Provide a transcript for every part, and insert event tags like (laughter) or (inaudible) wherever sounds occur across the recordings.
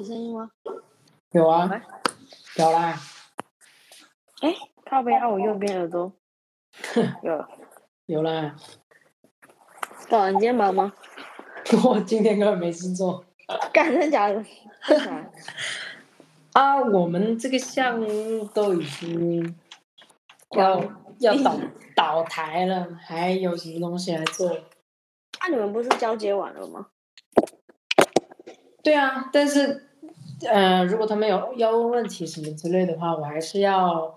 有声音吗？有啊，有啦。哎，靠背啊，我右边耳朵 (laughs) 有了。有啦。哦，你今天忙吗？(laughs) 我今天根本没事做 (laughs) 干，真的假的？真的假的啊！我们这个项目都已经要要倒倒台了，还有什么东西来做？啊，你们不是交接完了吗？对啊，但是呃，如果他们有要问问题什么之类的话，我还是要。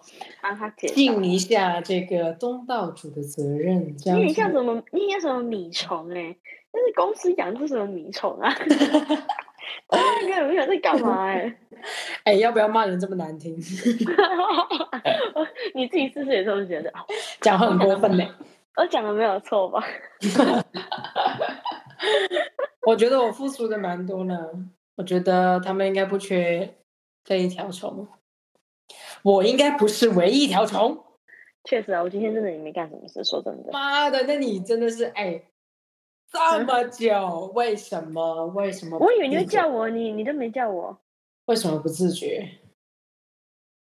尽一下这个东道主的责任。这样你很像，什么？你像什么米虫哎、但是公司养出什么米虫啊？那个没有在干嘛哎、(laughs) 哎，要不要骂人这么难听？(laughs) 你自己试试也这么觉得？讲话很过分呢。我讲的没有错吧？(laughs) 我觉得我付出的蛮多呢，我觉得他们应该不缺这一条虫，我应该不是唯一一条虫。确实啊，我今天真的也没干什么事，说真的。妈的，那你真的是哎，这么久，为什么？为什么？我以为你会叫我，你你都没叫我。为什么不自觉？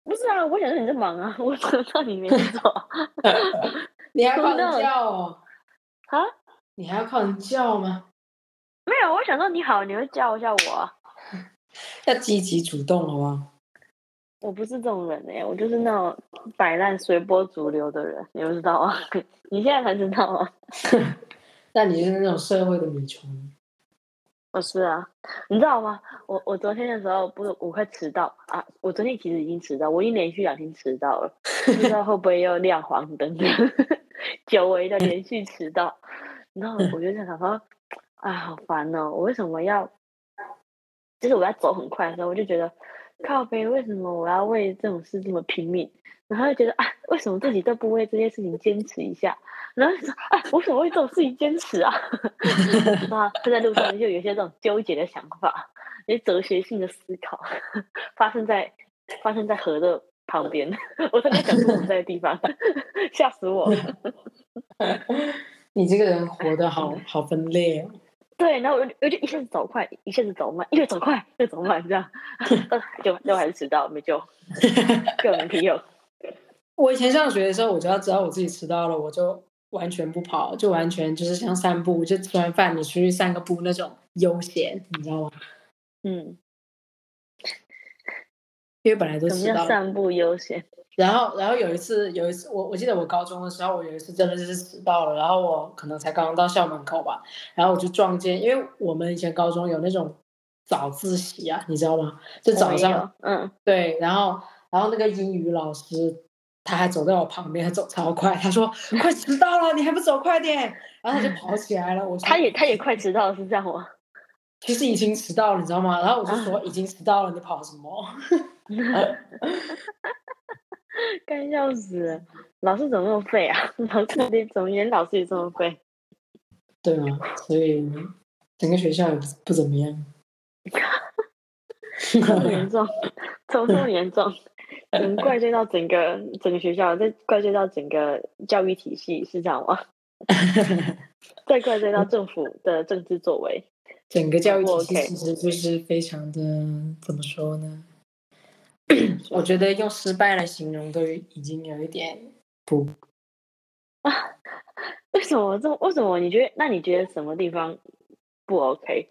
不是啊，我想说你在忙啊，我知道你没 (laughs) 做 (laughs) 你还要靠人叫哦？啊？你还要靠人叫吗？没有，我想说你好，你会叫一下我啊。要积极主动，好不好？我不是这种人哎、我就是那种摆烂随波逐流的人，你不知道啊？(laughs) 你现在才知道啊？(laughs) 那你是那种社会的米虫，我是啊，你知道吗？我我昨天的时候不是我快迟到啊！我昨天其实已经迟到，我已经连续两天迟到了，不知道会不会又亮黄灯，(laughs) 久违的连续迟到。然后我就在想说，啊，(sighs) 好烦哦！我为什么要？就是我要走很快的时候，我就觉得靠背，为什么我要为这种事这么拼命？然后就觉得啊，为什么自己都不为这些事情坚持一下？然后就说啊，我为什么为这种事情坚持啊？(laughs) 那就在路上就有一些这种纠结的想法，一些哲学性的思考，发生在发生在河的旁边。(laughs) 我在那想说我们在的地方，(laughs) 吓死我！你这个人活得好好分裂。对，然后我就我就一下子走快，一下子走慢，越走快越走慢，这样，(laughs) 呃就就还是迟到，没救，(laughs) 各没朋友。我以前上学的时候，我只要知道我自己迟到了，我就完全不跑，就完全就是像散步，就吃完饭你出去散个步那种悠闲，你知道吗？嗯，因为本来都什么迟到了。叫散步优先？然后，然后有一次，有一次，我我记得我高中的时候，我有一次真的就是迟到了，然后我可能才刚刚到校门口吧，然后我就撞见，因为我们以前高中有那种早自习啊，你知道吗？就早上嗯，对，然后然后那个英语老师他还走在我旁边，他走超快，他说 (laughs) 快迟到了，你还不走快点，然后他就跑起来了。我说他也他也快迟到了，是这样吗？其实已经迟到了，你知道吗？然后我就说已经迟到了，你跑什么？(laughs) (laughs) (laughs) 该笑死了！老师怎么那么废啊？(laughs) 老师怎么怎么连老师也这么废？对吗？所以整个学校不怎么样。这么严重，怎么这么严重？能怪罪到整个整个学校，再怪罪到整个教育体系，是这样吗？再怪罪到政府的政治作为，整个教育体系其实就是非常的怎么说呢？(clears throat) 我觉得用失败来形容都已经有一点不啊 (laughs) 为什么这么？为什么你觉得？那你觉得什么地方不 OK？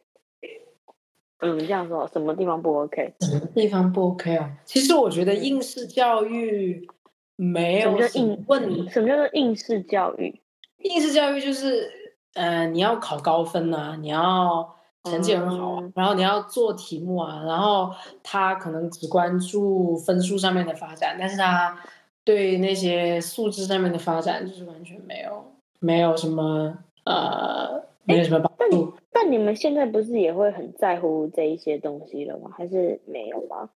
嗯，这样说，什么地方不 OK？什么地方不 OK 啊。其实我觉得应试教育没有什么叫应问。什么叫做应试教育？应试教育就是，呃，你要考高分呐、你要成绩很好啊、嗯然后你要做题目啊，然后他可能只关注分数上面的发展，但是他对那些素质上面的发展就是完全没有没有什么呃没有什么帮但助。但你们现在不是也会很在乎这一些东西了吗？还是没有吗？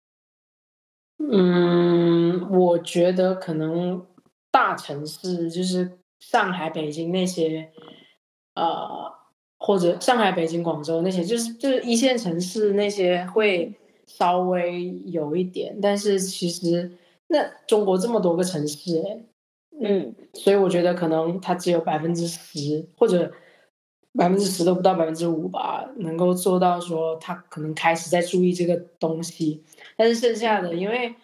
嗯，我觉得可能大城市就是上海、北京那些，呃，或者上海、北京、广州那些，就是就是一线城市那些会稍微有一点，但是其实那中国这么多个城市，哎，嗯，所以我觉得可能它只有百分之十或者百分之十都不到百分之五吧，能够做到说他可能开始在注意这个东西，但是剩下的，因为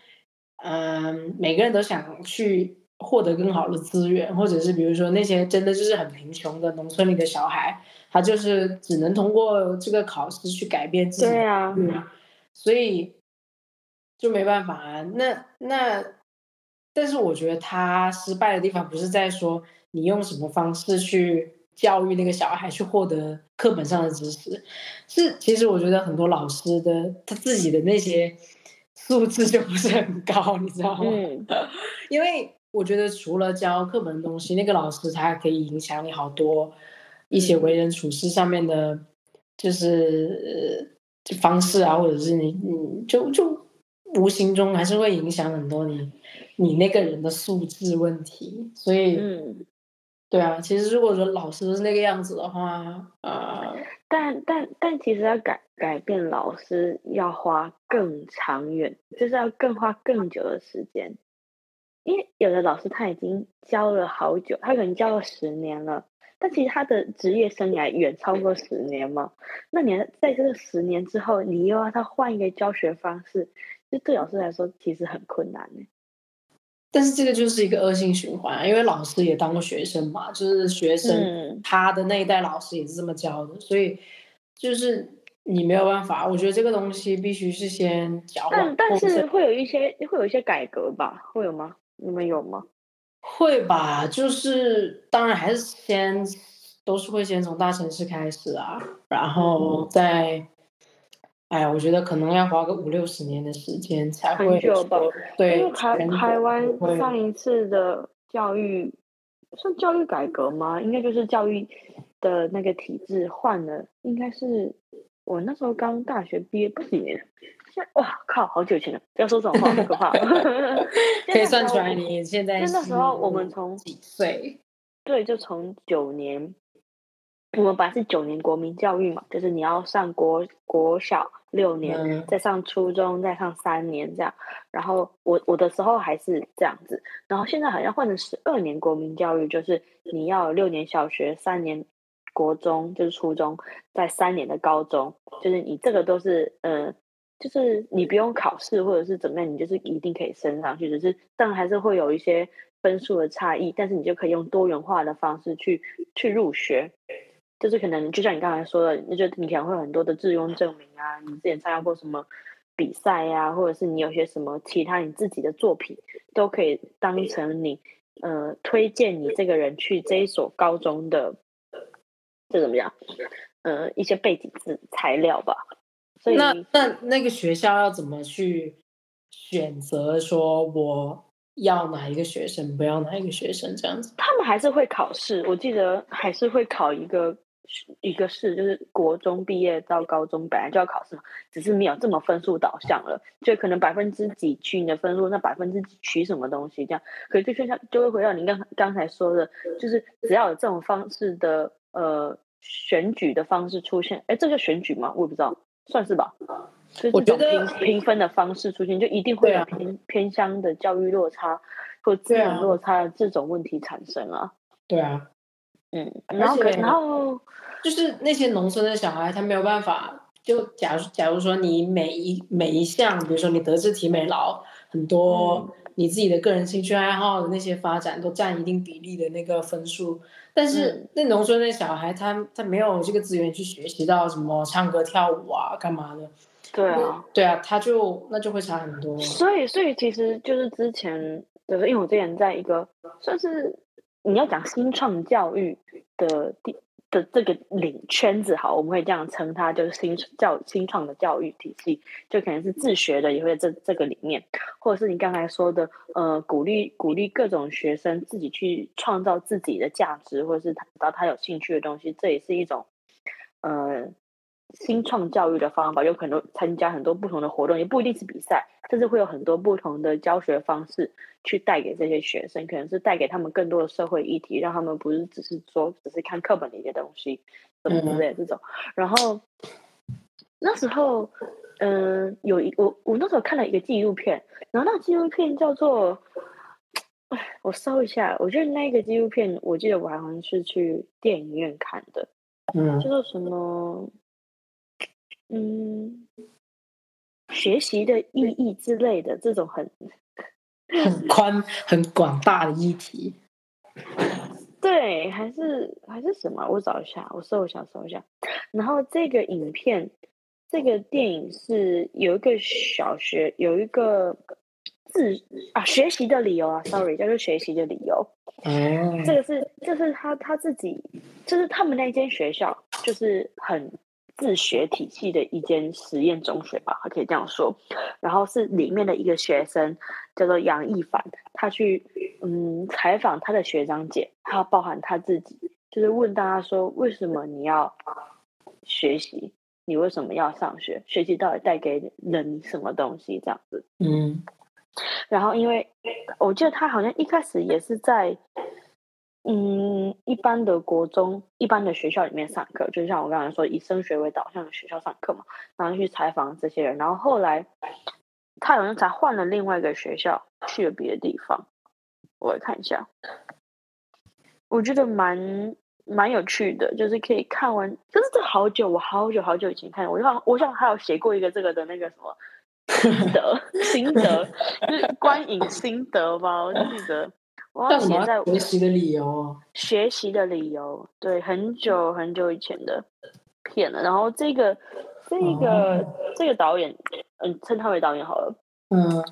嗯，每个人都想去获得更好的资源，或者是比如说那些真的就是很贫穷的农村里的小孩，他就是只能通过这个考试去改变自己，对啊，所以就没办法啊。那那，但是我觉得他失败的地方不是在说你用什么方式去。教育那个小孩去获得课本上的知识，是其实我觉得很多老师的他自己的那些素质就不是很高，你知道吗？嗯，(laughs) 因为我觉得除了教课本的东西，那个老师他还可以影响你好多一些为人处事上面的，就是方式啊，或者是你你就就无形中还是会影响很多你你那个人的素质问题，所以嗯。对啊，其实如果说老师是那个样子的话，呃，但但但其实要改改变老师要花更长远，就是要更花更久的时间，因为有的老师他已经教了好久，他可能教了十年了，但其实他的职业生涯远超过十年嘛。那你在这个十年之后，你又要他换一个教学方式，就对老师来说其实很困难呢。但是这个就是一个恶性循环，因为老师也当过学生嘛，就是学生他的那一代老师也是这么教的，所以就是你没有办法。我觉得这个东西必须是先教。但但是会有一些会有一些改革吧？会有吗？你们有吗？会吧，就是当然还是先都是会先从大城市开始啊，然后再。哎，我觉得可能要花个五六十年的时间才会吧。对，因为台台湾上一次的教育算教育改革吗？应该就是教育的那个体制换了，应该是我那时候刚大学毕业不几年，现哇靠，好久前了，不要说这种话，好可怕。(laughs) 可以算出来你现在。那时候我们从几岁？对，就从九年，我们本来是九年国民教育嘛，就是你要上国国小。六年，再上初中，再上三年这样。然后我我的时候还是这样子，然后现在好像换成十二年国民教育，就是你要六年小学，三年国中，就是初中，在三年的高中，就是你这个都是呃，就是你不用考试或者是怎么样，你就是一定可以升上去，只是当然还是会有一些分数的差异，但是你就可以用多元化的方式去去入学。就是可能就像你刚才说的，你就你可能会有很多的自用证明啊，你之前参加过什么比赛呀，或者是你有些什么其他你自己的作品，都可以当成你呃推荐你这个人去这一所高中的，这怎么样？呃，一些背景资材料吧。所以那那那个学校要怎么去选择？说我。要哪一个学生，不要哪一个学生，这样子。他们还是会考试，我记得还是会考一个一个试，就是国中毕业到高中本来就要考试嘛，只是没有这么分数导向了，就可能百分之几取你的分数，那百分之几取什么东西这样。可是就像就会回到你刚刚才说的，就是只要有这种方式的呃选举的方式出现，哎，这叫选举吗？我也不知道，算是吧。我觉得评评分的方式出现，就一定会有偏偏乡的教育落差或资源落差这种问题产生啊。对啊，嗯，然后然后就是那些农村的小孩，他没有办法。就假如假如说你每一每一项，比如说你德智体美劳，很多你自己的个人兴趣爱好的那些发展都占一定比例的那个分数，但是那农村的小孩，他他没有这个资源去学习到什么唱歌跳舞啊，干嘛的。对啊，对啊，他就那就会差很多。所以，所以其实就是之前，就是因为我之前在一个算是你要讲新创教育的地的这个领圈子，好，我们会这样称它，就是新教新创的教育体系，就可能是自学的，也会在这这个里面，或者是你刚才说的，呃，鼓励鼓励各种学生自己去创造自己的价值，或者是他到他有兴趣的东西，这也是一种，呃。新创教育的方法有可能参加很多不同的活动，也不一定是比赛，甚至会有很多不同的教学方式去带给这些学生，可能是带给他们更多的社会议题，让他们不是只是说只是看课本的一些东西，什么之类这种。然后那时候，嗯，有一我我那时候看了一个纪录片，然后那纪录片叫做，我搜一下，我觉得那个纪录片，我记得我好像是去电影院看的。嗯叫做什么？嗯，学习的意义之类的这种很很 (laughs) 宽很广大的议题。对，还是还是什么？我找一下，我搜一下，搜一下。然后这个影片，这个电影是有一个小学有一个自啊学习的理由啊，sorry，叫做学习的理由。哦，这个是这是他他自己，就是他们那间学校就是很自学体系的一间实验中学吧，可以这样说。然后是里面的一个学生叫做杨一凡，他去嗯采访他的学长姐，还有包含他自己，就是问大家说为什么你要学习，你为什么要上学，学习到底带给人什么东西这样子。嗯然后因为我记得他好像一开始也是在嗯一般的国中、一般的学校里面上课，就像我刚才说以升学为导向的学校上课嘛，然后去采访这些人，然后后来他好像才换了另外一个学校，去了别的地方。我来看一下，我觉得蛮蛮有趣的，就是可以看完，就是这好久，我好久好久以前看，我想我想还有写过一个这个的那个什么心得 (laughs) 心得，就是观影心得吧，我记得我要叫什写在么学习的理由哦？学习的理由，对，很久很久以前的片了。然后这个这个、哦这个导演，嗯，称他为导演好了。嗯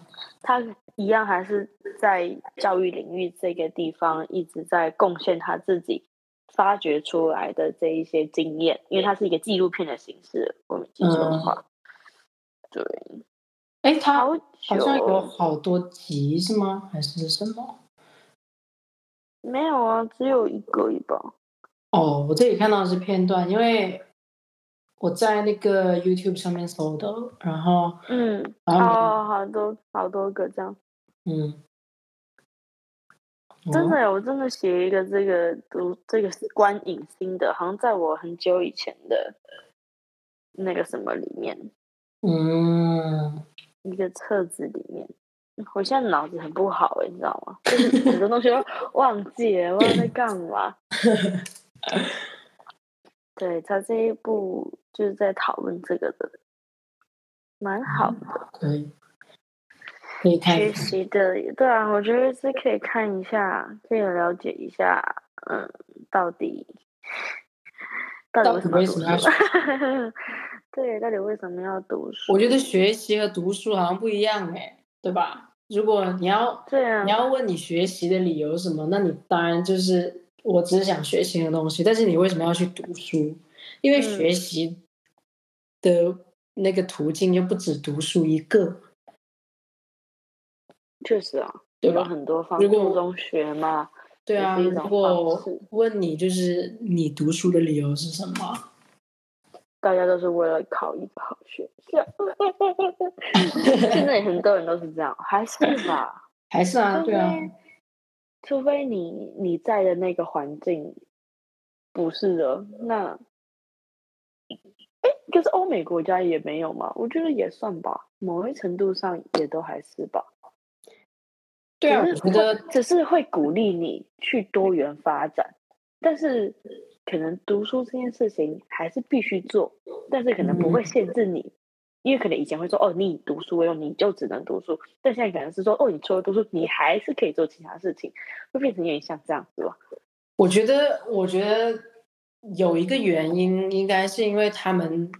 他一样还是在教育领域这个地方一直在贡献他自己发掘出来的这一些经验，因为他是一个纪录片的形式，我没记错的话。对，哎，他好好像有好多集是吗？还是什么？没有啊，只有一个一吧。哦，我这里看到的是片段，因为我在那个 YouTube 上面搜的，然后嗯，好好多好多个这样。嗯，哦真的耶，我真的写一个这个读这个是观影心得，好像在我很久以前的那个什么里面，嗯，一个册子里面。我现在脑子很不好诶，你知道吗？就是很多东西都 (laughs) 忘记了，不知道在干嘛。(laughs) 对他这一部就是在讨论这个的，蛮好的。可以，可以看学。习的，对啊，我觉得是可以看一下，可以了解一下，嗯，到底到到底底为什么要读书？(laughs) 对，到底为什么要读书？我觉得学习和读书好像不一样哎，对吧？如果你要对啊你，要问你学习的理由是什么，那你当然就是我只是想学新的东西，但是你为什么要去读书？因为嗯学习的那个途径又不止读书一个，确实啊，对吧很多方如果初中学嘛，对啊。如果问你就是你读书的理由是什么？大家都是为了考一个好学校。(laughs) 现在很多人都是这样，还是吧？(laughs) 还是啊，除对啊，非除非你你在的那个环境不是的，那哎，可是欧美国家也没有嘛？我觉得也算吧，某一程度上也都还是吧。对啊，只是我觉得只是会鼓励你去多元发展，但是可能读书这件事情还是必须做，但是可能不会嗯。限制你，因为可能以前会说哦，你以读书为荣，你就只能读书，但现在可能是说哦，你除了读书，你还是可以做其他事情，会变成有点像这样子吧。我觉得，我觉得有一个原因，应该是因为他们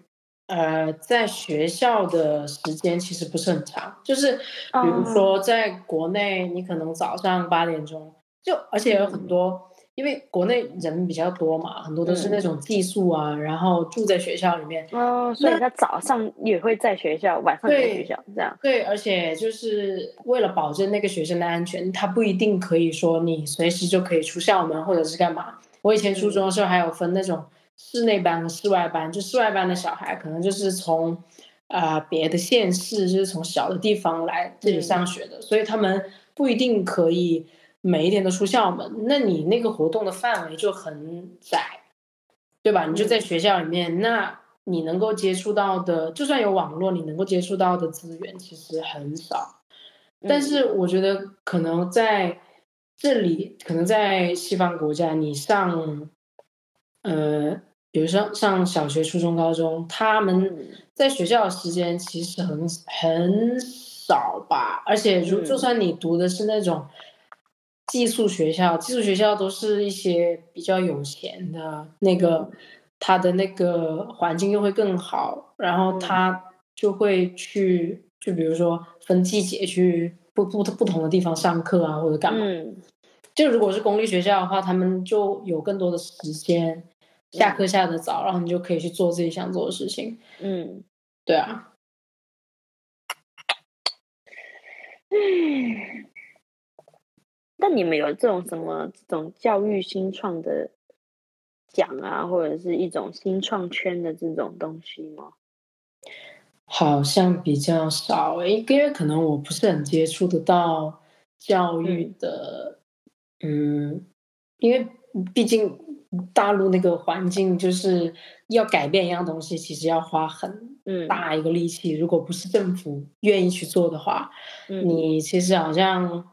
呃在学校的时间其实不是很长，就是比如哦。说在国内，你可能早上八点钟就，而且有很多，因为国内人比较多嘛，很多都是那种寄宿啊，然后住在学校里面，哦，所以他早上也会在学校，晚上也在学校，这样。对，而且就是为了保证那个学生的安全，他不一定可以说你随时就可以出校门或者是干嘛。我以前初中的时候还有分那种室内班和室外班，就室外班的小孩可能就是从啊、呃别的县市，就是从小的地方来这里嗯。上学的，所以他们不一定可以每一天都出校门。那你那个活动的范围就很窄，对吧？你就在嗯学校里面，那你能够接触到的，就算有网络，你能够接触到的资源其实很少。但嗯是我觉得可能在这里，可能在西方国家，你上呃比如说上小学、初中、高中，他们嗯在学校的时间其实很很少吧，而且如嗯就算你读的是那种寄宿学校，寄宿学校都是一些比较有钱的那个，他的那个环境又会更好，然后嗯。他就会去，就比如说分季节去不不不同的地方上课啊，或者干嘛。嗯。就如果是公立学校的话，他们就有更多的时间，下课下的早，然后你就可以去做自己想做的事情。嗯，对啊，但你们有这种什么这种教育新创的奖啊，或者是一种新创圈的这种东西吗？好像比较少诶，因为可能我不是很接触得到教育的，嗯，因为毕竟大陆那个环境就是要改变一样东西，其实要花很嗯。大一个力气，如果不是政府愿意去做的话，嗯。你其实好像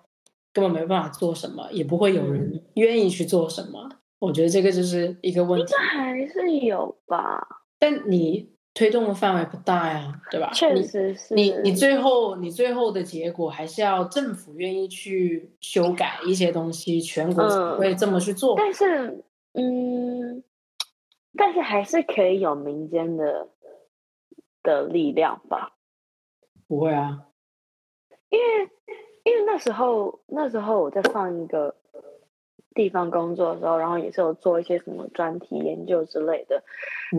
根本没办法做什么，也不会有嗯人愿意去做什么。我觉得这个就是一个问题，还是有吧，但你推动的范围不大呀，对吧？确实是。你你最后你最后的结果还是要政府愿意去修改一些东西，全国才嗯会这么去做。但是，嗯，但是还是可以有民间的的力量吧，不会啊，因为因为那时候那时候我在上一个地方工作的时候，然后也是有做一些什么专题研究之类的，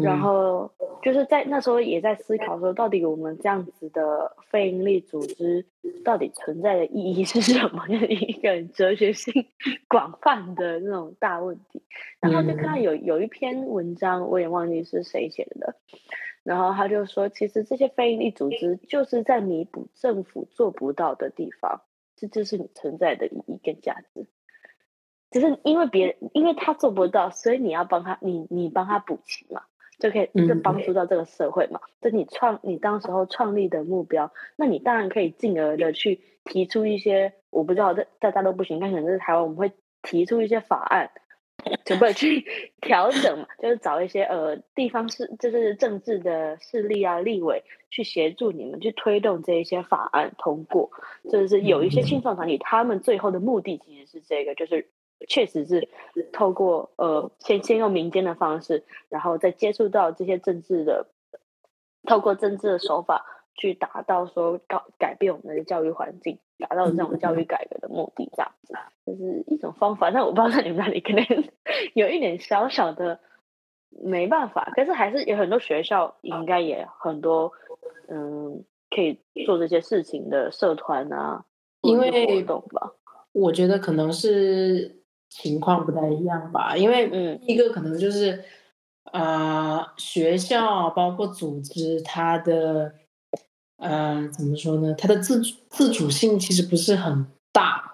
然嗯后就是在那时候也在思考说，到底我们这样子的非营利组织到底存在的意义是什么？就 (laughs) 是一个很哲学性广泛的那种大问题。然后就看到有有一篇文章，我也忘记是谁写的，然后他就说，其实这些非营利组织就是在弥补政府做不到的地方，这就是你存在的意义跟价值。只是因为别人，因为他做不到，所以你要帮他，你你帮他补齐嘛，就可以就嗯帮助到这个社会嘛。这你创你当时候创立的目标，那你当然可以进而的去提出一些，我不知道在在大陆不行，但可能在台湾我们会提出一些法案，准备去 (laughs) 调整嘛，就是找一些呃地方势，就是政治的势力啊、立委去协助你们去推动这一些法案通过。就是有一些新创团体，他们最后的目的其实是这个，就是确实是透过呃先先用民间的方式，然后再接触到这些政治的，透过政治的手法去达到说改改变我们的教育环境，达到这种教育改革的目的，这样子，就是一种方法。但我不知道在你们那里可能 (laughs) 有一点小小的没办法，可是还是有很多学校应该也很多嗯可以做这些事情的社团啊，因为活动吧。我觉得可能是情况不太一样吧，因为嗯一个可能就是，呃，学校包括组织它的，呃，怎么说呢？他的自主自主性其实不是很大，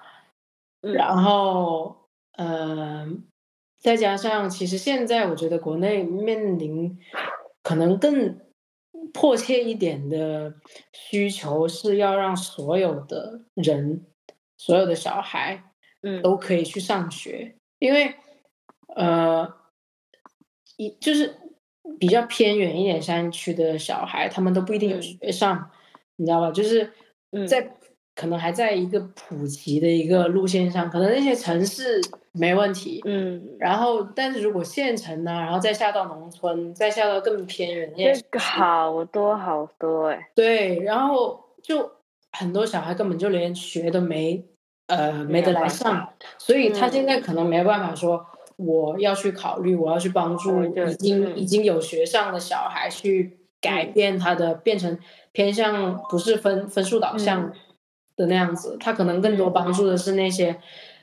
嗯然后，呃，再加上其实现在我觉得国内面临可能更迫切一点的需求是要让所有的人。所有的小孩嗯都可以去上学，因为呃，一就是比较偏远一点山区的小孩，他们都不一定有嗯学上，你知道吧？就是嗯。在可能还在一个普及的一个路线上，可能那些城市没问题，嗯，然后但是如果县城呢，然后再下到农村，再下到更偏远那些这个好多好多哎、对，然后就很多小孩根本就连学都没，呃，没得来上，所以他现嗯在可能没有办法说我要去考虑，我要去帮助已经、嗯。已经有学上的小孩去改嗯。变他的，变成偏向不是分分数导向嗯的那样子，他可能更多帮助的是那些，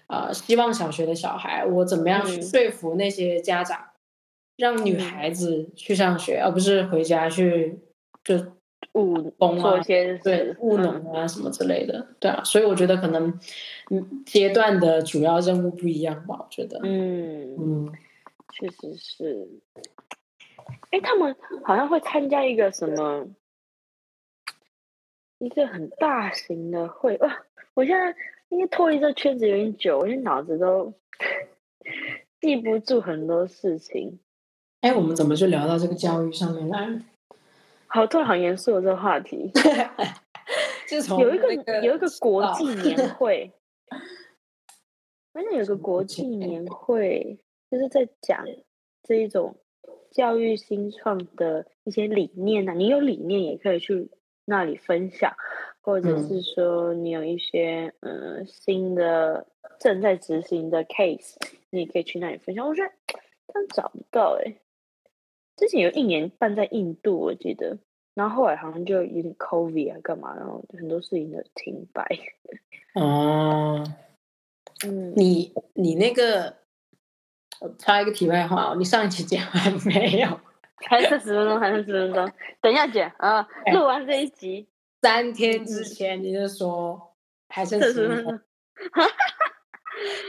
呃，希望小学的小孩，我怎么样说服那些家长，让女嗯。孩子去上学，而不是回家去就务工啊对务农嗯啊什么之类的，对啊，所以我觉得可能嗯阶段的主要任务不一样吧，我觉得，嗯，嗯，确实是。哎，他们好像会参加一个什么，一个很大型的会哇！我现在因为脱离这圈子有点久，我现在脑子都 (laughs) 记不住很多事情。哎，我们怎么就聊到这个教育上面来了？好，突然好严肃这个话题。(laughs) 就从有一个有一个国际年会，好像有个国际年会，就是在讲这一种教育新创的一些理念啊。你有理念也可以去那里分享，或者嗯是说你有一些呃新的正在执行的 case，你也可以去那里分享。我觉得但找不到哎、之前有一年办在印度，我记得。然后后来好像就有点 COVID 啊，干嘛，然后很多事情都停摆。哦，嗯，你你那个，我插一个题外话哦，你上一期讲完没有？还剩十分钟，还剩十分钟，等一下姐啊！哎录完这一集，三天之前你就说还剩剩十分钟十分钟，。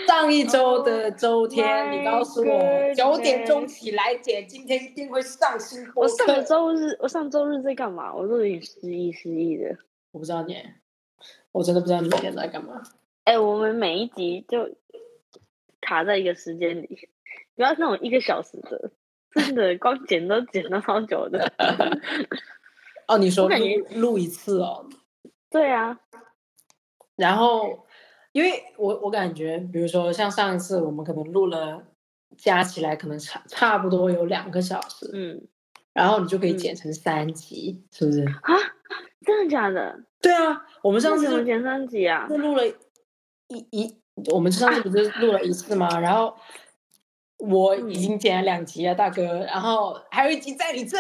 上一周的周天，你告诉我九点钟起来姐，今天一定会上新播我上个。周日，我上周日在干嘛？我都有点失忆失忆的。我不知道你，我真的不知道你每天在干嘛。哎、我们每一集就卡在一个时间里，不要那种一个小时的，真的光剪都剪了好久的。(laughs) 哦，你说我感觉录录一次哦，对啊，然后因为我我感觉，比如说像上一次我们可能录了，加起来可能差差不多有两个小时，嗯然后你就可以嗯剪成三集，是不是？啊，真的假的？对啊，我们上次怎么剪三集啊？就录了一一，我们上次不是录了一次吗？然后我已经剪了两集了，大哥，然后还有一集在你这。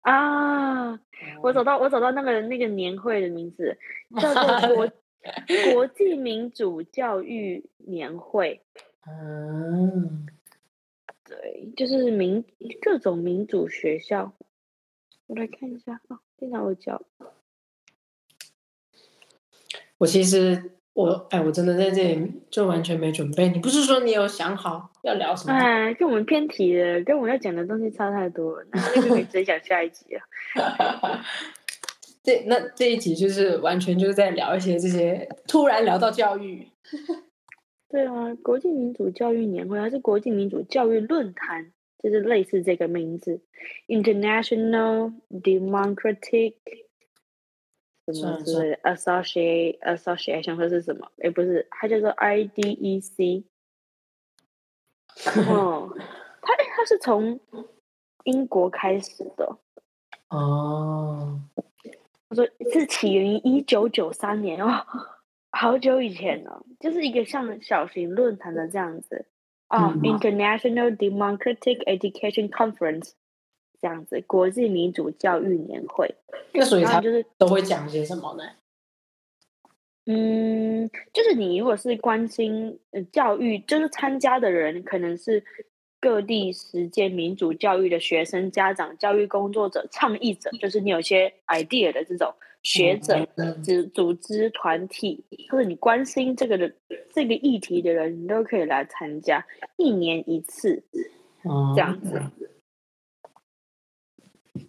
啊，我找到我找到那个那个年会的名字，叫做 (laughs) 国国际民主教育年会。嗯，对，就是民各种民主学校。我来看一下啊，电脑我教。我其实我哎，我真的在这里就完全没准备。你不是说你有想好要聊什么？哎，跟我们偏题了，跟我要讲的东西差太多了，那那就可以直接讲下一集了。(laughs) 这那这一集就是完全就是在聊一些这些，突然聊到教育。(laughs) 对啊，国际民主教育年会还是国际民主教育论坛，就是类似这个名字，International Democratic 什么算之类的 Associate Association 或是什么？哎，不是，它叫做 IDEC。哦，它它是从英国开始的，哦，他说是起源于一九九三年哦，好久以前了，就是一个像小型论坛的这样子啊、嗯 i n t e r n a t i o n a l Democratic Education Conference 这样子，国际民主教育年会，那所以他就是都会讲些什么呢？嗯，就是你如果是关心呃教育，就是参加的人可能是各地实践民主教育的学生、家长、教育工作者、倡议者，就是你有些 idea 的这种学者、嗯组组织团体，或者你关心这个的这个议题的人，你都可以来参加，一年一次哦这样子。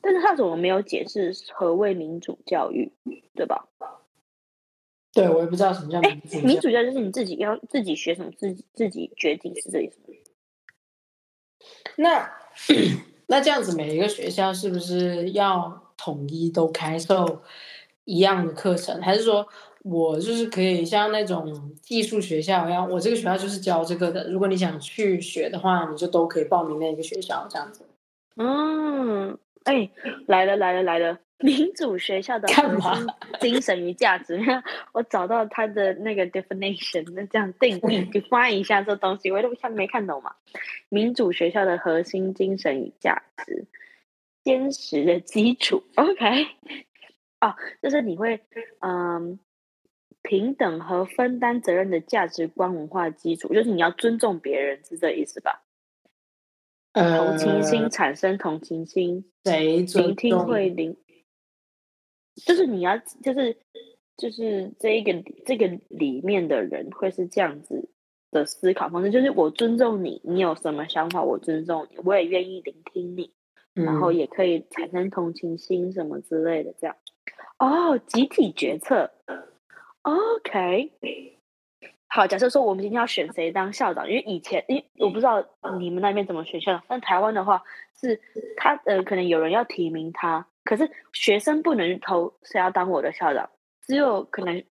但是他怎么没有解释何谓民主教育，对吧？对我也不知道什么叫民主教育民主教育就是你自己要自己学什么，自己自己决定是这意思。那 (coughs) 那这样子，每一个学校是不是要统一都开授一样的课程，还是说我就是可以像那种技术学校一样，我这个学校就是教这个的，如果你想去学的话，你就都可以报名那个学校这样子。嗯，哎，来了来了来了！民主学校的核干嘛心 (laughs) 精神与价值，我找到它的那个 definition，那这样定义 define 一下这东西，我都看没看懂嘛？民主学校的核心精神与价值，坚实的基础，(laughs) OK，(laughs) 哦，就是你会嗯。平等和分担责任的价值观文化基础，就是你要尊重别人，是这意思吧？呃，同情心产生同情心，谁聆听会聆，就是你要就是就是这一个这个里面的人会是这样子的思考方式，就是我尊重你，你有什么想法我尊重你，我也愿意聆听你，然后嗯也可以产生同情心什么之类的，这样。哦，集体决策，OK，好，假设说我们今天要选谁当校长，因为以前，因为我不知道你们那边怎么选校长，但台湾的话是他呃，可能有人要提名他，可是学生不能投谁要当我的校长，只有可能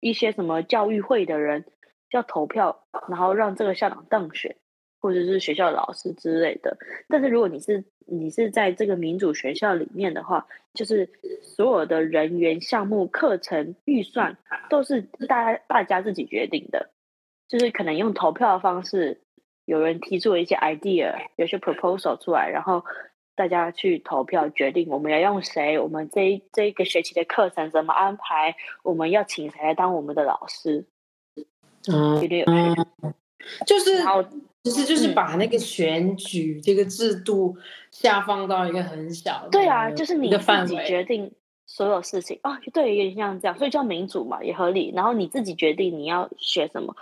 一些什么教育会的人要投票，然后让这个校长当选。或者是学校的老师之类的，但是如果你是你是在这个民主学校里面的话，就是所有的人员、项目、课程预算都是大家大家自己决定的，就是可能用投票的方式，有人提出了一些 idea，有些 proposal 出来，然后大家去投票决定我们要用谁，我们这这一个学期的课程怎么安排，我们要请谁来当我们的老师，嗯，有点有趣，就是。其实就是嗯。把那个选举这个制度下放到一个很小的对啊，就是你自己范围，决定所有事情。啊，对，有点像这样，所以叫民主嘛，也合理。然后你自己决定你要学什么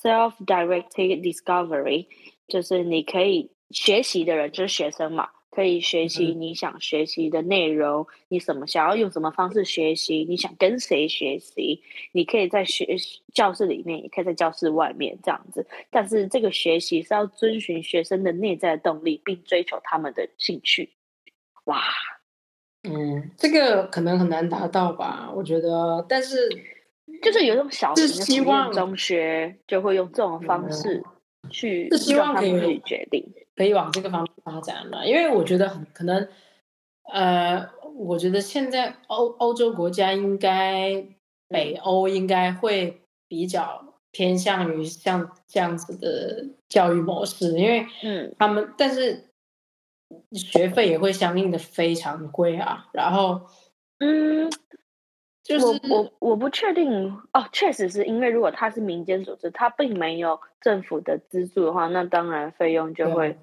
，self-directed discovery，就是你可以学习的人就是学生嘛，可以学习嗯你想学习的内容，你什么想要用什么方式学习，你想跟谁学习，你可以在学教室里面，也可以在教室外面这样子。但是这个学习是要遵循学生的内在动力，并追求他们的兴趣。哇，嗯，这个可能很难达到吧？我觉得，但是就是有一种小希望中学，就会用这种方式去是希让他们望可以决定。可以往这个方面发展了，因为我觉得很可能，呃，我觉得现在欧欧洲国家应该北欧应该会比较偏向于像这样子的教育模式，因为嗯。他们但是学费也会相应的非常贵啊，然后嗯，就是我我我不确定哦，确实是因为如果它是民间组织，它并没有政府的资助的话，那当然费用就会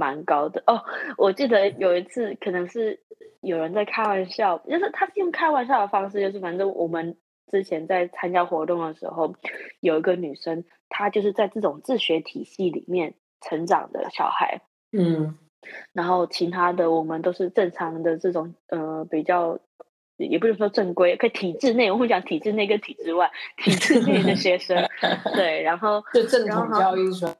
蛮高的。哦。我记得有一次可能是有人在开玩笑，就是他是用开玩笑的方式，就是反正我们之前在参加活动的时候，有一个女生，她就是在这种自学体系里面成长的小孩，嗯然后其他的我们都是正常的这种呃比较，也不是说正规，可以体制内，我会讲体制内跟体制外，体制内的学生，(laughs) 对，然后就正统教育说，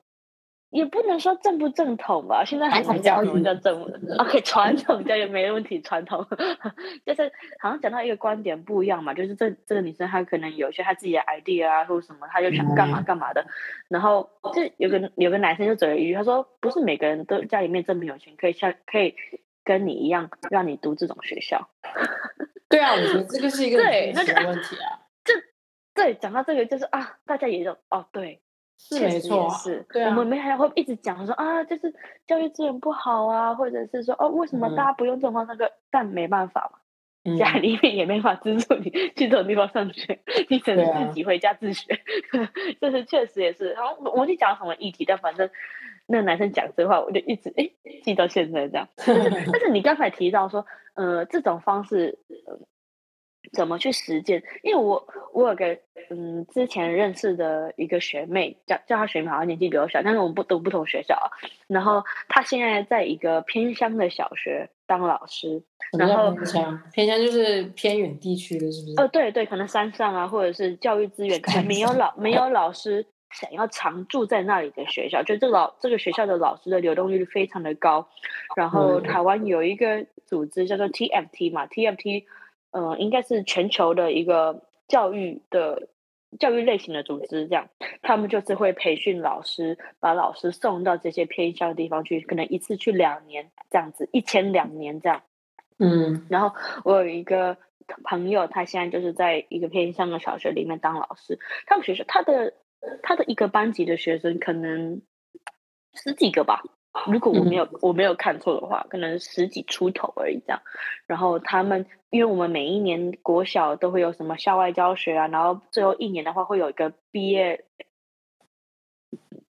也不能说正不正统吧，现在很难讲什么叫正不，OK，传统教育没问题，传统。(laughs) 就是好像讲到一个观点不一样嘛，就是这这个女生她可能有一些她自己的 idea 啊或者什么，她就想干嘛干嘛的，然后就有个有个男生就嘴了一句，他说不是每个人都家里面这么有钱，可以像可以跟你一样让你读这种学校，(laughs) 对啊，我觉得这个是一个对那就很现实问题啊，对，讲到这个就是啊，大家也有哦对。是没错是，对啊我们没还会一直讲说啊，就是教育资源不好啊，或者是说哦，为什么嗯大家不用这种方式？那个，但没办法嘛，嗯家里面也没法资助你去这种地方上学，你只能自己回家自学。就是确实也是，然后我忘记讲什么议题，但反正那个男生讲这话，我就一直哎记到现在这样。(laughs) 但是你刚才提到说，呃，这种方式。呃怎么去实践？因为我我有个嗯之前认识的一个学妹，叫叫她学妹，好像年纪比我小，但是我们不读不同学校啊。然后她现在在一个偏乡的小学当老师，然后偏乡？偏乡就是偏远地区的，是不是？哦，对对，可能山上啊，或者是教育资源可能没有老没有老师想要常住在那里的学校，就这个老这个学校的老师的流动率非常的高。然后嗯台湾有一个组织叫做 TFT 嘛呃应该是全球的一个教育的教育类型的组织，这样他们就是会培训老师，把老师送到这些偏乡的地方去，可能一次去两年这样子，一千两年这样。嗯然后我有一个朋友，他现在就是在一个偏乡的小学里面当老师。他们学校他的他的一个班级的学生可能十几个吧，如果我没有、我没有看错的话，可能十几出头而已这样。然后他们因为我们每一年国小都会有什么校外教学啊，然后最后一年的话会有一个毕业。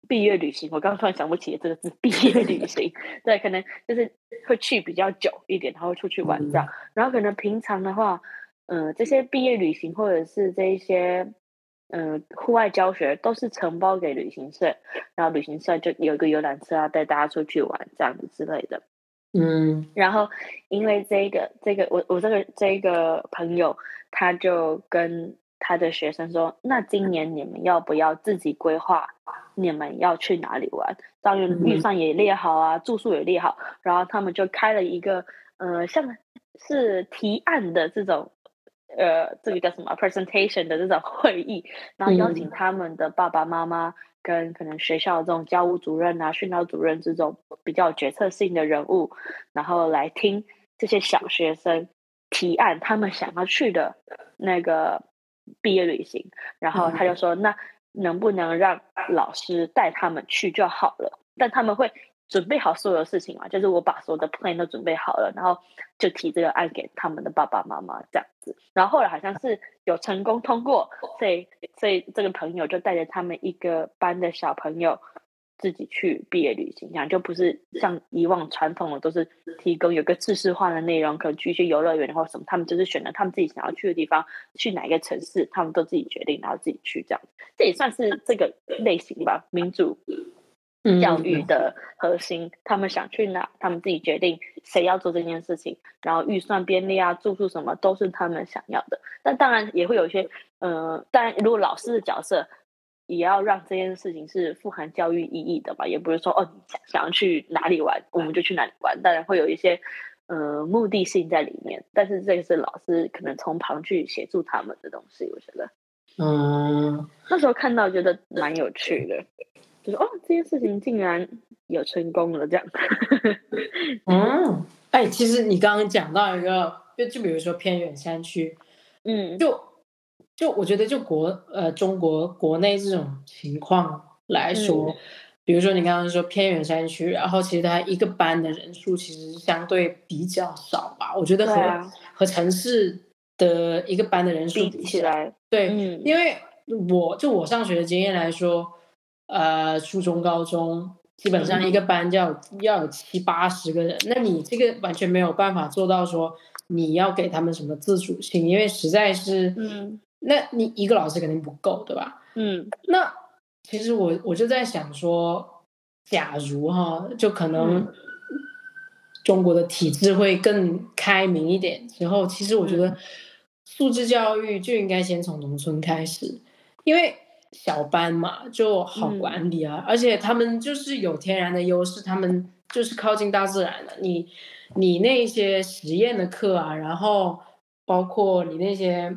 毕业旅行，我刚刚突然想不起这个字。毕业旅 (laughs) 行，对，可能就是会去比较久一点，然后出去玩这样。然后可能平常的话，嗯、这些毕业旅行或者是这一些，嗯、户外教学都是承包给旅行社，然后旅行社就有一个游览车啊，带大家出去玩这样子之类的。嗯然后因为这个这个我我这个这个朋友，他就跟他的学生说：“那今年你们要不要自己规划？你们要去哪里玩？当然预算也列好啊，住宿也列好。然后他们就开了一个呃，像是提案的这种呃，这个叫什么 presentation 的这种会议，然后邀请他们的爸爸妈妈跟可能学校这种教务主任啊、训导主任这种比较决策性的人物，然后来听这些小学生提案，他们想要去的那个。”毕业旅行，然后他就说：“那能不能让老师带他们去就好了？但他们会准备好所有的事情嘛？就是我把所有的 plan 都准备好了，然后就提这个案给他们的爸爸妈妈这样子。然后后来好像是有成功通过，所以所以这个朋友就带着他们一个班的小朋友。”自己去毕业旅行，这样就不是像以往传统的都是提供有个知识化的内容，可能去一些游乐园或什么，他们就是选择他们自己想要去的地方，去哪一个城市，他们都自己决定，然后自己去这样。这也算是这个类型吧，民主教育的核心。他们想去哪，他们自己决定谁要做这件事情，然后预算编列啊、住宿什么都是他们想要的。但当然也会有一些，呃，当然如果老师的角色。也要让这件事情是富含教育意义的吧，也不是说哦，你想想要去哪里玩，我们就去哪里玩，当然会有一些呃目的性在里面。但是这个是老师可能从旁去协助他们的东西，我觉得，嗯，那时候看到觉得蛮有趣的，就是哦，这件事情竟然有成功了这样。嗯，(laughs) 哎，其实你刚刚讲到一个，就就比如说偏远山区，嗯，就。就我觉得，就国呃中国国内这种情况来说，比如说你刚刚说偏远山区，然后其实它一个班的人数其实相对比较少吧。我觉得和和城市的一个班的人数比起来，对，因为我就我上学的经验来说，呃，初中、高中基本上一个班要要有七八十个人，那你这个完全没有办法做到说你要给他们什么自主性，因为实在是嗯。那你一个老师肯定不够，对吧？嗯，那其实我我就在想说，假如哈，就可能中国的体制会更开明一点之后，其实我觉得素质教育就应该先从农村开始，因为小班嘛就好管理啊，而且他们就是有天然的优势，他们就是靠近大自然的。你你那些实验的课啊，然后包括你那些。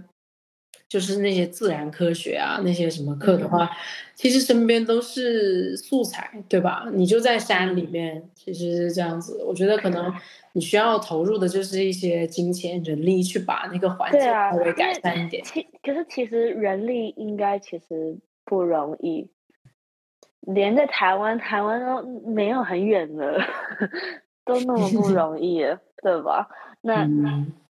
就是那些自然科学啊，那些什么课的话，其实身边都是素材，对吧？你就在山里面，其实是这样子。我觉得可能你需要投入的就是一些金钱、人力去把那个环境稍微改善一点。其可是其实人力应该其实不容易，连在台湾，台湾都没有很远了，(laughs) 都那么不容易，对吧？那。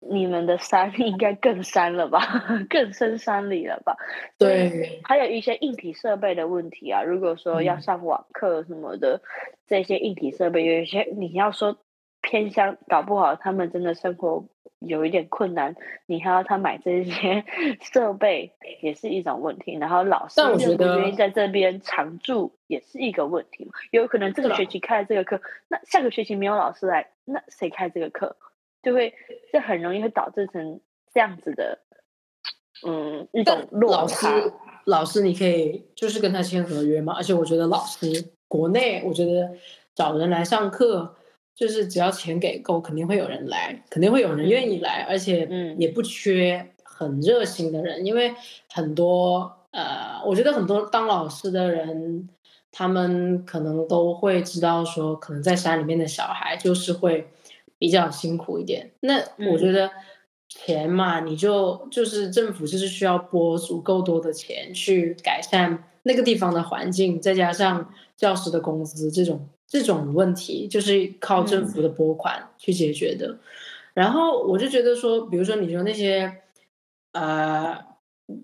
你们的山 (laughs) 应该更山了吧，(laughs) 更深山里了吧？对，还有一些硬体设备的问题啊。如果说要上网课什么的，这些硬体设备有一些，你要说偏乡，搞不好他们真的生活有一点困难，你还要他买这些 (laughs) 设备，也是一种问题。然后老师愿不愿意在这边常住，也是一个问题嘛。有可能这个学期开这个课，那下个学期没有老师来，那谁开这个课？就会，这很容易会导致成这样子的，嗯，一种落差。老师，你可以就是跟他签合约嘛。而且我觉得老师，国内我觉得找人来上课，就是只要钱给够，肯定会有人来，肯定会有人愿意来，而且嗯也不缺很热心的人。因为很多呃，我觉得很多当老师的人，他们可能都会知道说，可能在山里面的小孩就是会。比较辛苦一点，那我觉得钱嘛，你就就是政府就是需要拨足够多的钱去改善那个地方的环境，再加上教师的工资这种这种问题，就是靠政府的拨款去解决的。然后我就觉得说，比如说你说那些呃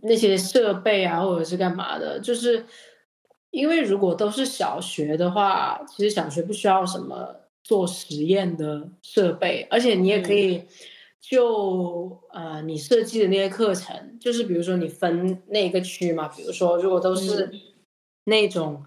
那些设备啊，或者是干嘛的，就是因为如果都是小学的话，其实小学不需要什么。做实验的设备，而且你也可以就呃，你设计的那些课程，就是比如说你分那个区嘛，比如说如果都是那种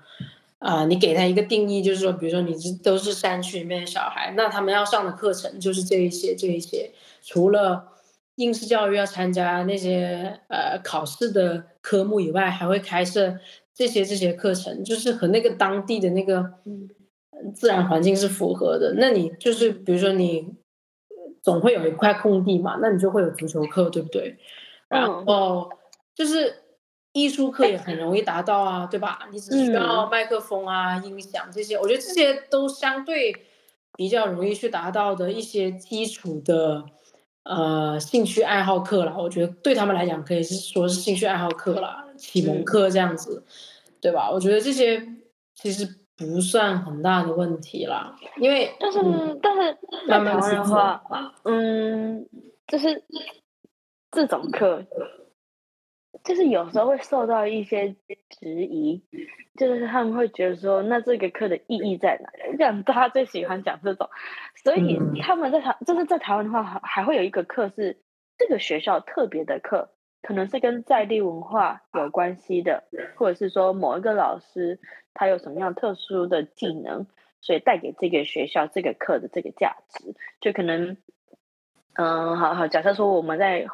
啊，你给他一个定义，就是说，比如说你是都是山区里面的小孩，那他们要上的课程就是这一些这一些，除了应试教育要参加那些呃考试的科目以外，还会开设这些这些课程，就是和那个当地的那个自然环境是符合的。那你就是比如说你总会有一块空地嘛，那你就会有足球课，对不对？然后就是艺术课也很容易达到啊，对吧？你只需要麦克风啊、音响这些，我觉得这些都相对比较容易去达到的一些基础的。呃，兴趣爱好课啦，我觉得对他们来讲可以是说是兴趣爱好课啦，启蒙课这样子，对吧？我觉得这些其实不算很大的问题啦，因为但是但是在台湾的话，嗯，就是这种课。就是有时候会受到一些质疑，就是他们会觉得说，那这个课的意义在哪？(laughs) 这样大家最喜欢讲这种，所以他们在台，就是在台湾的话，还还会有一个课是这个学校特别的课，可能是跟在地文化有关系的，或者是说某一个老师他有什么样特殊的技能，所以带给这个学校这个课的这个价值，就可能，嗯，好好，假设说我们在。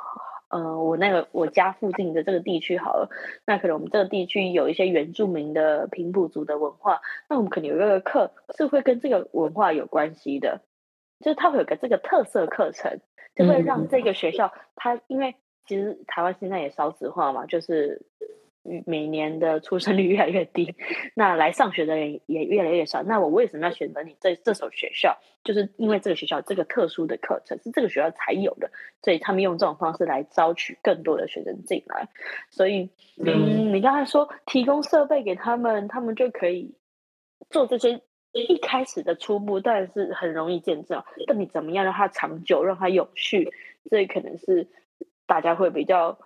嗯，我那个我家附近的这个地区好了，那可能我们这个地区有一些原住民的平埔族的文化，那我们可能有一个课是会跟这个文化有关系的，就是它会有个这个特色课程，就会让这个学校它，因为其实台湾现在也少子化嘛，就是。每年的出生率越来越低，那来上学的人也越来越少。那我为什么要选择你这这所学校？就是因为这个学校这个特殊的课程是这个学校才有的，所以他们用这种方式来招取更多的学生进来。所以，嗯，你刚才说提供设备给他们，他们就可以做这些一开始的初步，但是很容易见证。但你怎么样让它长久，让它永续？这可能是大家会比较。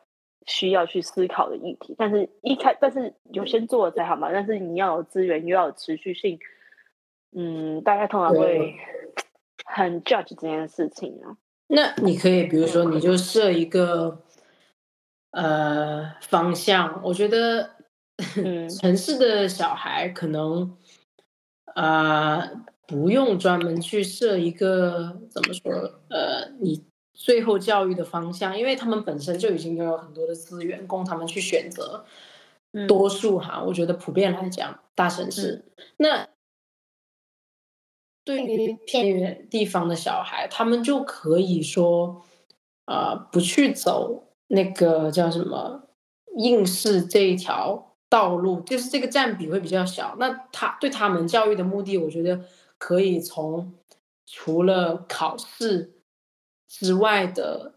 需要去思考的议题，但是一开，但是有先做才好嘛。但是你要有资源，又要有持续性，嗯，大家通常会 (sniffs) 很 judge 这件事情啊。那你可以，比如说，你就设一个呃方向。我觉得 (laughs) 城市的小孩可能啊，不用专门去设一个怎么说呃，你。最后教育的方向，因为他们本身就已经拥有很多的资源供他们去选择。多数哈，我觉得普遍来讲，大城市那对于偏远地方的小孩，他们就可以说，呃，不去走那个叫什么应试这一条道路，就是这个占比会比较小。那他对他们教育的目的，我觉得可以从除了考试。之外的，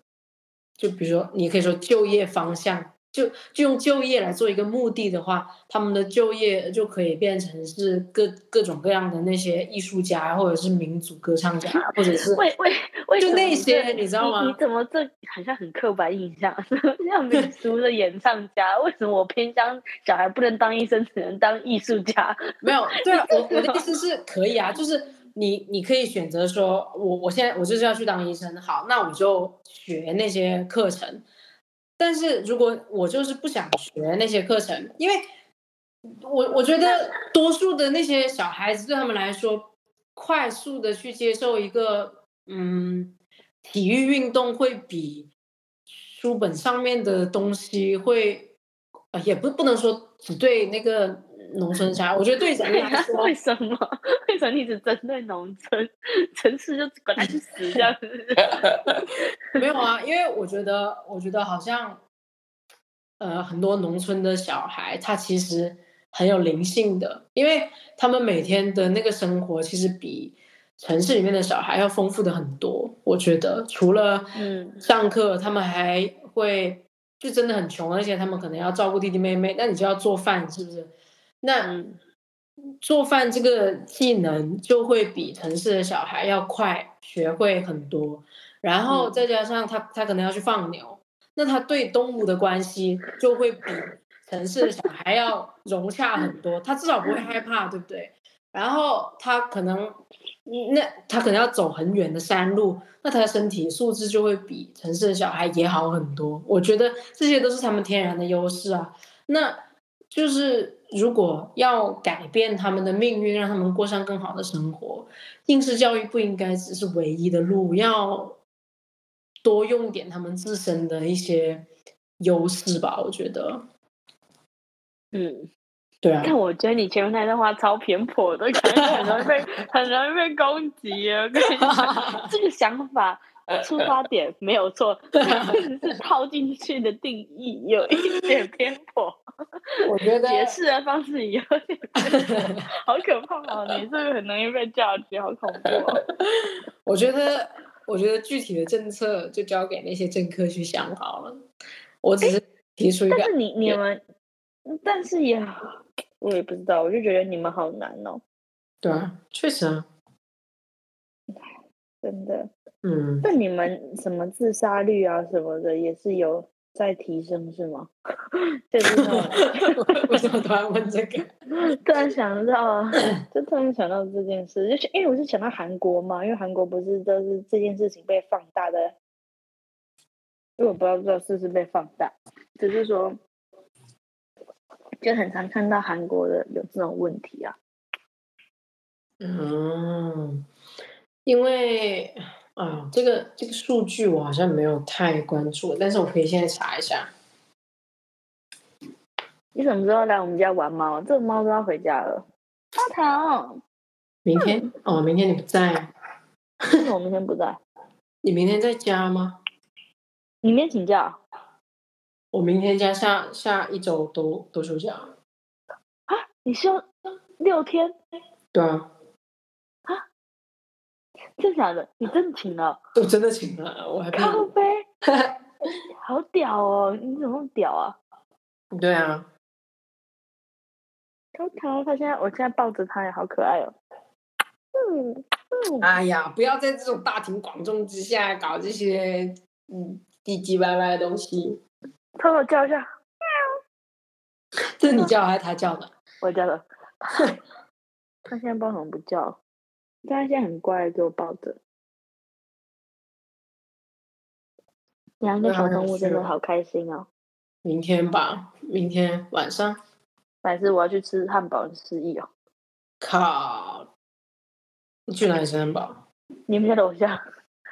就比如说，你可以说就业方向，就就用就业来做一个目的的话，他们的就业就可以变成是各各种各样的那些艺术家，或者是民族歌唱家，或者是为为为就那些，你知道吗？你怎么这好像很刻板印象，(laughs) 像民 (laughs) 族的演唱家，为什么我偏向小孩不能当医生，只能当艺术家？没有，对我我的意思是可以啊，就是。你你可以选择说，我我现在我就是要去当医生，好，那我就学那些课程。但是如果我就是不想学那些课程，因为我我觉得多数的那些小孩子对他们来说，快速的去接受一个嗯体育运动会比书本上面的东西会，也不不能说只对那个。农村家，我觉得对人来 (laughs) 说，为什么？为什么一直针对农村？城市就管他去死这样子？(laughs) 没有啊，因为我觉得，我觉得好像，呃，很多农村的小孩，他其实很有灵性的，因为他们每天的那个生活，其实比城市里面的小孩要丰富的很多。我觉得，除了嗯上课，他们还会就真的很穷，而且他们可能要照顾弟弟妹妹，那你就要做饭，是不是？那做饭这个技能就会比城市的小孩要快学会很多，然后再加上他他可能要去放牛，那他对动物的关系就会比城市的小孩要融洽很多，他至少不会害怕，对不对？然后他可能那他可能要走很远的山路，那他的身体素质就会比城市的小孩也好很多。我觉得这些都是他们天然的优势啊，那就是。如果要改变他们的命运，让他们过上更好的生活，应试教育不应该只是唯一的路。要多用点他们自身的一些优势吧，我觉得。嗯，对啊，但我觉得你前面那段话超偏颇的，感觉很容易被 (laughs) 很容易被攻击啊！我跟你讲，这个想法出发点没有错，(laughs) 但是是套进去的定义有一点偏颇。我觉得解释的方式有点 (laughs) 好可怕哦！你是不是很容易被叫去，好恐怖哦！(laughs) 我觉得，我觉得具体的政策就交给那些政客去想好了。我只是提出一个，但是你你们，但是也我也不知道，我就觉得你们好难哦。对啊，确实啊，真的。嗯，那你们什么自杀率啊什么的也是有在提升是吗？(laughs) 就是为什么突然问这个？(laughs) 突然想到，就突然想到这件事，就是因为我是想到韩国嘛，因为韩国不是都是这件事情被放大的，因为我不知道不知道是不是被放大，只是说就很常看到韩国的有这种问题啊。嗯，因为啊，这个这个数据我好像没有太关注，但是我可以现在查一下。你什么时候来我们家玩猫？这个猫都要回家了。阿糖，明天哦，明天你不在，我明天不在？(laughs) 你明天在家吗？明天请假我明天加下下一周都都休假。啊？你休六天？对啊，真假的？你真的请了？(laughs) 我真的请了，我还骗靠背，好屌哦！你怎么那么屌啊？对啊，头头，他现在，我现在抱着他也好可爱哦。嗯嗯，哎呀，不要在这种大庭广众之下搞这些嗯唧唧歪歪的东西。偷偷叫一下，这是你叫还是他叫的？我叫的。(laughs) 他现在不知道怎么不叫，但他现在很乖，给我抱着。养一个小动物真的好开心哦！明天吧，明天晚上。还是我要去吃汉堡，很失忆哦。靠！你去哪里吃汉堡？你们家楼下，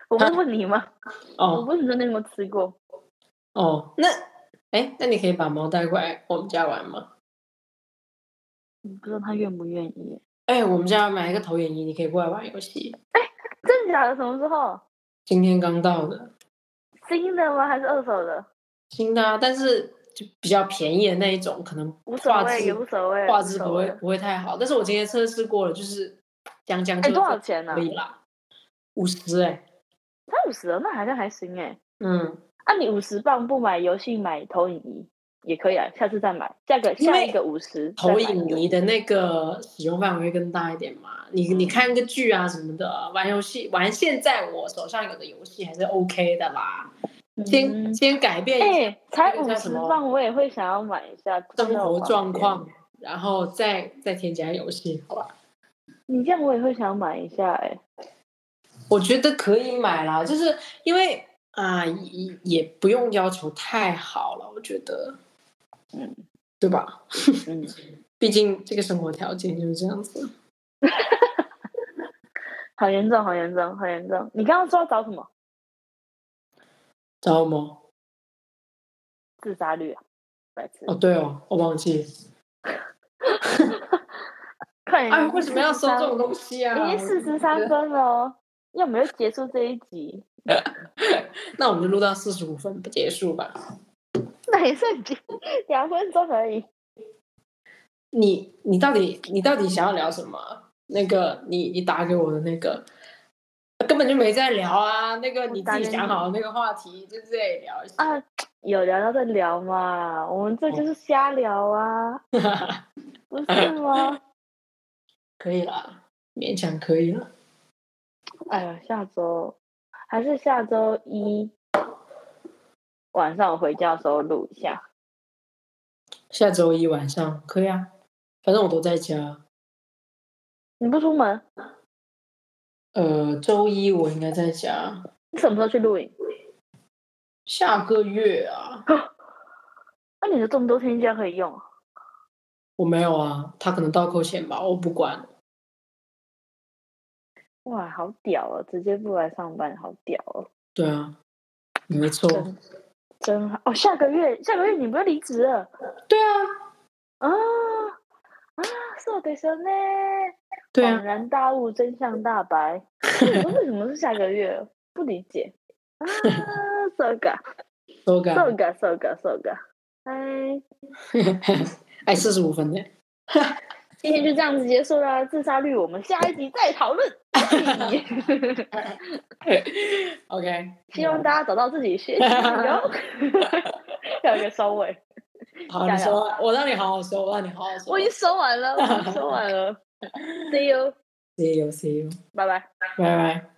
我不是问你吗？我哦不是说你有没有吃过？哦，那哎，那你可以把猫带过来我们家玩吗？你不知道它愿不愿意耶？哎，我们家买一个投影仪，你可以过来玩游戏。哎真的假的？什么时候？今天刚到的，新的吗？还是二手的？新的、啊，但是就比较便宜的那一种，可能无所谓，画质也无所谓。画质不会不会太好。但是我今天测试过了，就是将将哎，就多少就钱呢、可以啦，五十哎，才五十，那好像还行哎。嗯，啊，你五十磅不买游戏，买投影仪也可以啊，下次再买，价格下一个五十。投影仪的那个使用范围会更大一点嘛。你你看个剧啊什么的，玩游戏玩现在我手上有的游戏还是 OK 的啦。先嗯先改变一下哎、才那五十个叫什么磅，我也会想要买一下。生活状况，然后再再添加游戏，好吧？你这样我也会想买一下哎、我觉得可以买啦，就是因为啊，也也不用要求太好了，我觉得，嗯对吧？嗯，(laughs) 毕竟这个生活条件就是这样子。(laughs) 好严重，好严重，好严重。你刚刚说要找什么？找什么？自杀率啊，白痴。哦，对哦，我忘记了。(laughs) 快点！啊，为什么要搜这种东西啊？已经四十三分了哦，要没有结束这一集？那我们就录到四十五分不结束吧。(laughs) 那也是几两分钟而已。你你到底你到底想要聊什么？那个你你打给我的那个根本就没在聊啊，那个你自己想好的那个话题就在这里聊一下。啊，有聊到在聊嘛，我们这就是瞎聊啊，(laughs) 不是吗？可以了，勉强可以了。哎呀，下周还是下周一晚上我回家的时候录一下。下周一晚上可以啊，反正我都在家。你不出门，呃，周一我应该在家。你什么时候去露营？下个月啊，那、你的这么多天假可以用啊？我没有啊，他可能倒扣钱吧，我不管。哇，好屌哦！直接不来上班，好屌哦！对啊，没错，真真好哦，下个月下个月你不要离职了对啊，啊啊！そうですよね。对啊，恍然大悟，真相大白。为为什么是下个月？不理解啊！そうか，都干，そうか，そうか，そうか。哎，(laughs) (laughs) 哎，四十五分的，(laughs) 今天就这样子结束了。自杀率我们下一集再讨论。 (laughs) OK，希望大家找到自己学习的理由。(laughs) 要有一个收尾。好，你说，我让你好好说，我让你好好说。我已经收完了，我已经收完了。(laughs) See you，See you, see you，拜拜。拜拜。